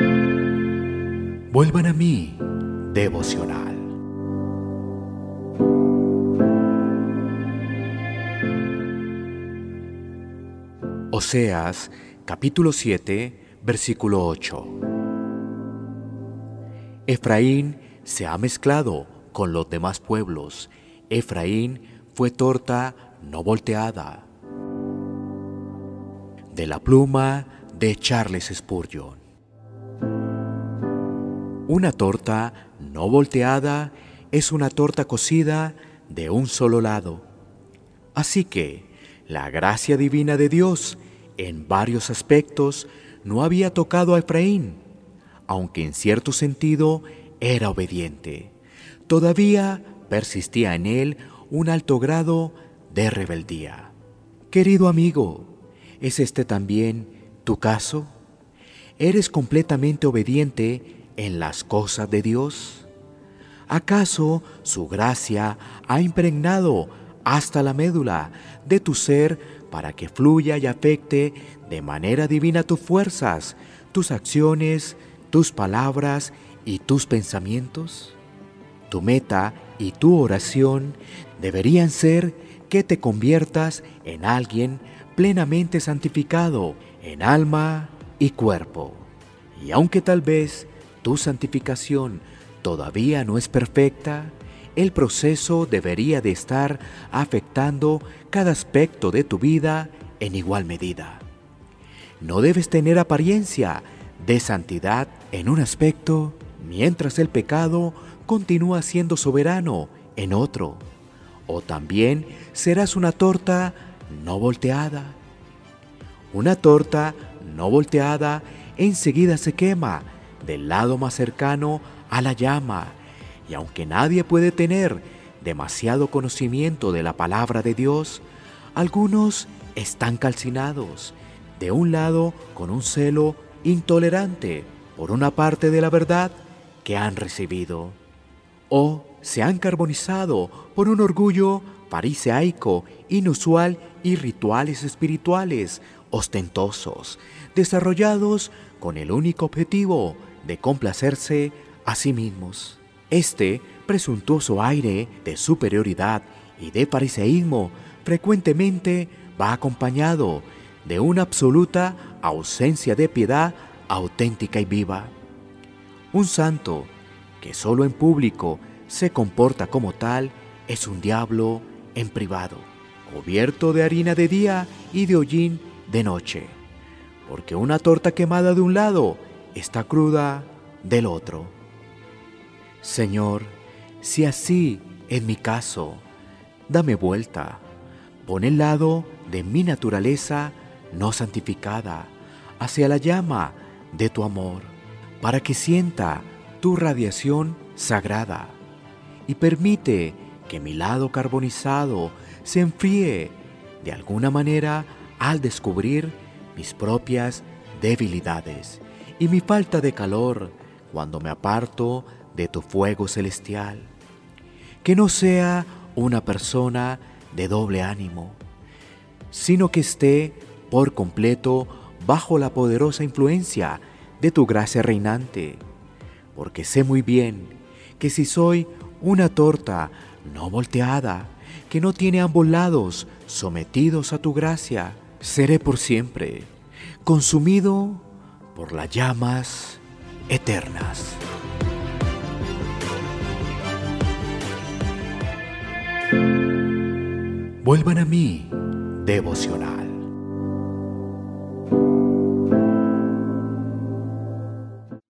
Vuelvan a mí, devocional. Oseas capítulo 7, versículo 8. Efraín se ha mezclado con los demás pueblos. Efraín fue torta no volteada. De la pluma de Charles Spurgeon. Una torta no volteada es una torta cocida de un solo lado. Así que la gracia divina de Dios en varios aspectos no había tocado a Efraín, aunque en cierto sentido era obediente. Todavía persistía en él un alto grado de rebeldía. Querido amigo, ¿es este también tu caso? ¿Eres completamente obediente en las cosas de Dios? ¿Acaso su gracia ha impregnado hasta la médula de tu ser para que fluya y afecte de manera divina tus fuerzas, tus acciones, tus palabras y tus pensamientos? Tu meta y tu oración deberían ser que te conviertas en alguien plenamente santificado en alma y cuerpo. Y aunque tal vez tu santificación todavía no es perfecta, el proceso debería de estar afectando cada aspecto de tu vida en igual medida. No debes tener apariencia de santidad en un aspecto mientras el pecado continúa siendo soberano en otro. O también serás una torta no volteada. Una torta no volteada enseguida se quema del lado más cercano a la llama. Y aunque nadie puede tener demasiado conocimiento de la palabra de Dios, algunos están calcinados, de un lado con un celo intolerante por una parte de la verdad que han recibido, o se han carbonizado por un orgullo fariseaico, inusual y rituales espirituales ostentosos, desarrollados con el único objetivo de complacerse a sí mismos. Este presuntuoso aire de superioridad y de fariseísmo frecuentemente va acompañado de una absoluta ausencia de piedad auténtica y viva. Un santo que solo en público se comporta como tal es un diablo en privado, cubierto de harina de día y de hollín de noche, porque una torta quemada de un lado está cruda del otro. Señor, si así es mi caso, dame vuelta, pon el lado de mi naturaleza no santificada hacia la llama de tu amor, para que sienta tu radiación sagrada y permite que mi lado carbonizado se enfríe de alguna manera al descubrir mis propias debilidades y mi falta de calor cuando me aparto de tu fuego celestial. Que no sea una persona de doble ánimo, sino que esté por completo bajo la poderosa influencia de tu gracia reinante, porque sé muy bien que si soy una torta no volteada, que no tiene ambos lados sometidos a tu gracia, seré por siempre consumido por las llamas eternas. Vuelvan a mí, devocional.